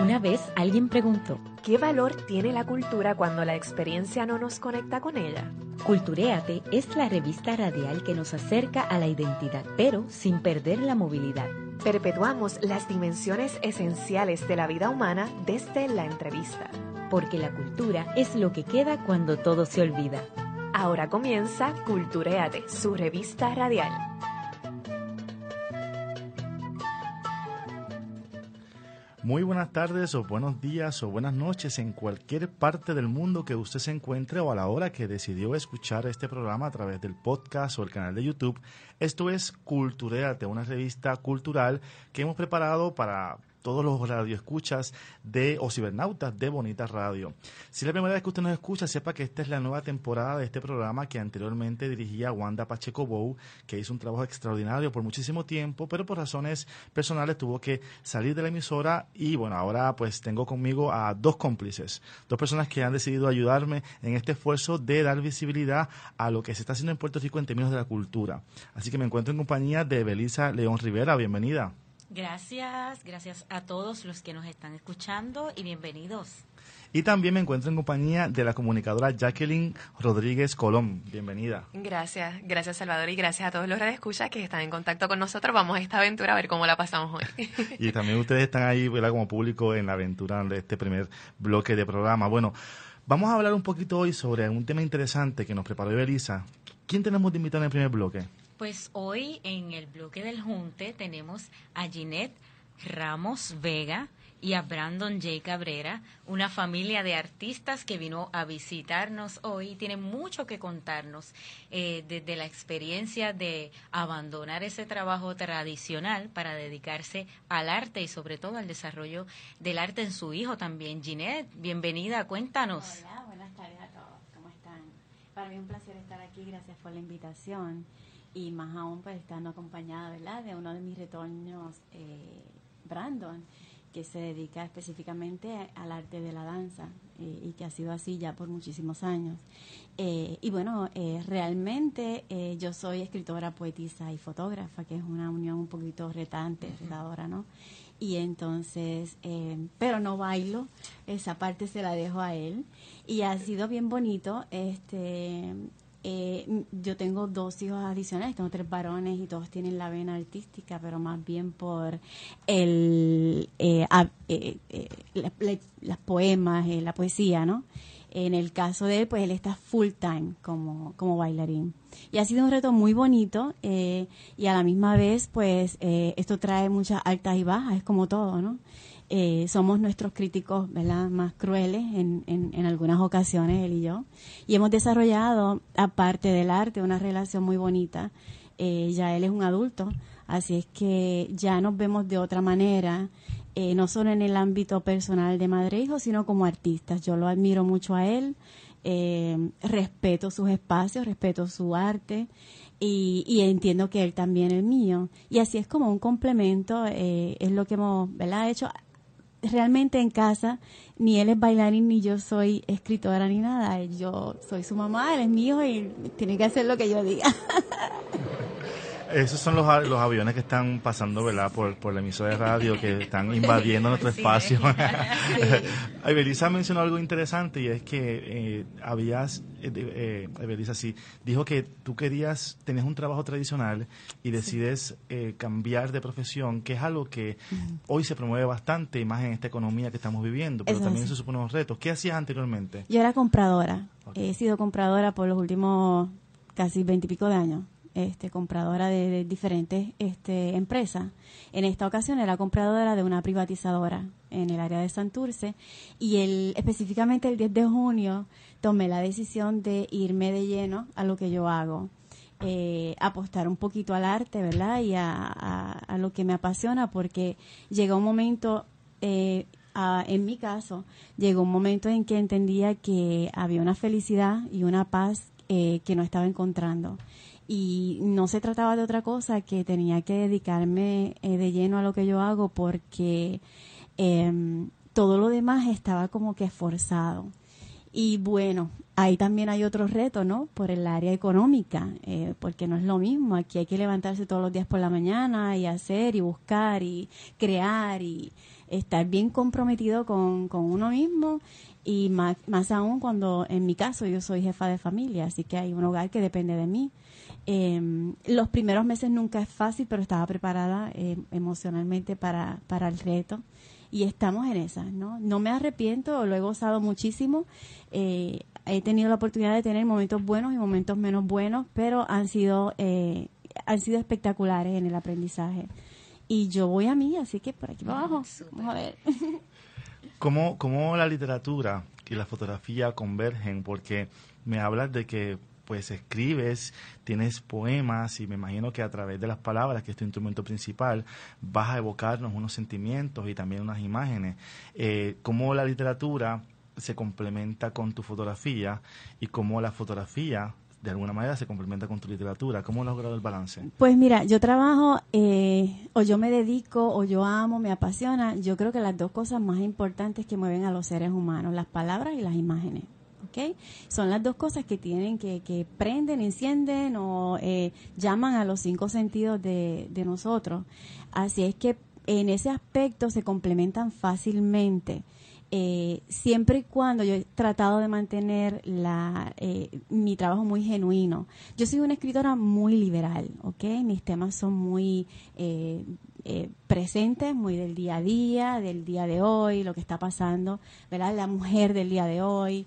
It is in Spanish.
Una vez alguien preguntó, ¿qué valor tiene la cultura cuando la experiencia no nos conecta con ella? Culturéate es la revista radial que nos acerca a la identidad, pero sin perder la movilidad. Perpetuamos las dimensiones esenciales de la vida humana desde la entrevista. Porque la cultura es lo que queda cuando todo se olvida. Ahora comienza Culturéate, su revista radial. Muy buenas tardes o buenos días o buenas noches en cualquier parte del mundo que usted se encuentre o a la hora que decidió escuchar este programa a través del podcast o el canal de YouTube. Esto es Culturéate, una revista cultural que hemos preparado para todos los radioescuchas de o cibernautas de Bonita Radio. Si es la primera vez que usted nos escucha, sepa que esta es la nueva temporada de este programa que anteriormente dirigía Wanda Pacheco Bou, que hizo un trabajo extraordinario por muchísimo tiempo, pero por razones personales tuvo que salir de la emisora y bueno, ahora pues tengo conmigo a dos cómplices, dos personas que han decidido ayudarme en este esfuerzo de dar visibilidad a lo que se está haciendo en Puerto Rico en términos de la cultura. Así que me encuentro en compañía de Belisa León Rivera, bienvenida. Gracias, gracias a todos los que nos están escuchando y bienvenidos. Y también me encuentro en compañía de la comunicadora Jacqueline Rodríguez Colón. Bienvenida. Gracias, gracias Salvador y gracias a todos los radioescuchas que están en contacto con nosotros. Vamos a esta aventura a ver cómo la pasamos hoy. y también ustedes están ahí ¿verdad? como público en la aventura de este primer bloque de programa. Bueno, vamos a hablar un poquito hoy sobre un tema interesante que nos preparó Belisa. ¿Quién tenemos de invitar en el primer bloque? Pues hoy en el bloque del Junte tenemos a Ginette Ramos Vega y a Brandon J. Cabrera, una familia de artistas que vino a visitarnos hoy y tiene mucho que contarnos eh, desde la experiencia de abandonar ese trabajo tradicional para dedicarse al arte y sobre todo al desarrollo del arte en su hijo también. Ginette, bienvenida, cuéntanos. Hola, buenas tardes a todos, ¿cómo están? Para mí un placer estar aquí, gracias por la invitación y más aún pues estando acompañada ¿verdad? de uno de mis retoños, eh, Brandon, que se dedica específicamente al arte de la danza eh, y que ha sido así ya por muchísimos años. Eh, y bueno, realmente yo soy escritora, poetisa y fotógrafa, que es una unión un poquito retante, retadora, ¿no? Y entonces, pero no bailo, esa parte se la dejo a él. Y ha sido bien bonito, este eh, yo tengo dos hijos adicionales, tengo tres varones y todos tienen la vena artística, pero más bien por el eh, eh, las poemas, la poesía, ¿no? En el caso de él, pues él está full time como, como bailarín. Y ha sido un reto muy bonito y a la misma vez, pues esto trae muchas altas y bajas, es como todo, ¿no? Eh, somos nuestros críticos ¿verdad? más crueles en, en, algunas ocasiones, él y yo. Y hemos desarrollado, aparte del arte, una relación muy bonita. Eh, ya él es un adulto, así es que ya nos vemos de otra manera, eh, no solo en el ámbito personal de madre e hijo, sino como artistas. Yo lo admiro mucho a él, respeto sus espacios, respeto su arte. Y, y, entiendo que él también el mío. Y así es como un complemento, es lo que hemos ¿verdad? hecho realmente en casa ni él es bailarín ni yo soy escritora ni nada. Yo soy su mamá, él es mi hijo y tiene que hacer lo que yo diga. Esos son los, los aviones que están pasando, ¿verdad? Por, por la emisora de radio, que están invadiendo nuestro Sí. espacio. Ay, Belisa mencionó algo interesante y es que eh, habías, eh, eh, Belisa, sí, dijo que tú querías, tenías un trabajo tradicional y decides eh, cambiar de profesión, que es algo que hoy se promueve bastante, y más en esta economía que estamos viviendo, pero Eso también sí. eso supone unos retos. ¿Qué hacías anteriormente? Yo era compradora. He sido compradora por los últimos casi veintipico de años. Este, compradora de, diferentes este, empresas. En esta ocasión era compradora de una privatizadora en el área de Santurce y el, específicamente el 10 de junio tomé la decisión de irme de lleno a lo que yo hago. Eh, apostar un poquito al arte, ¿verdad? Y a, a- lo que me apasiona porque llega un momento eh, en mi caso, llegó un momento en que entendía que había una felicidad y una paz eh, que no estaba encontrando. Y no se trataba de otra cosa que tenía que dedicarme eh, de lleno a lo que yo hago porque em, todo lo demás estaba como que esforzado. Y bueno, ahí también hay otro reto, ¿no? Por el área económica, eh, porque no es lo mismo. Aquí hay que levantarse todos los días por la mañana y hacer y buscar y crear y estar bien comprometido con, con uno mismo y más, más aún cuando en mi caso yo soy jefa de familia, así que hay un hogar que depende de mí. Eh, los primeros meses nunca es fácil, pero estaba preparada eh, emocionalmente para, para el reto y estamos en esa, ¿no? No me arrepiento, lo he gozado muchísimo. Eh, he tenido la oportunidad de tener momentos buenos y momentos menos buenos, pero han sido, eh, han sido espectaculares en el aprendizaje. Y yo voy a mí, así que por aquí para abajo. Vamos a ver. ¿Cómo, cómo la literatura y la fotografía convergen? Porque me hablas de que pues escribes, tienes poemas y me imagino que a través de las palabras, que es tu instrumento principal, vas a evocarnos unos sentimientos y también unas imágenes. Eh, ¿Cómo la literatura se complementa con tu fotografía y cómo la fotografía de alguna manera se complementa con tu literatura? ¿Cómo has logrado el balance? Pues mira, yo trabajo, eh, o yo me dedico, o yo amo, me apasiona. Yo creo que las dos cosas más importantes que mueven a los seres humanos, las palabras y las imágenes. Son las dos cosas que tienen, que, que prenden, encienden o eh, llaman a los cinco sentidos de, de nosotros. Así es que en ese aspecto se complementan fácilmente. Eh, siempre y cuando yo he tratado de mantener la, eh, mi trabajo muy genuino. Yo soy una escritora muy liberal, ¿ok? Mis temas son muy eh, eh, presentes, muy del día a día, del día de hoy, lo que está pasando, ¿verdad? La mujer del día de hoy.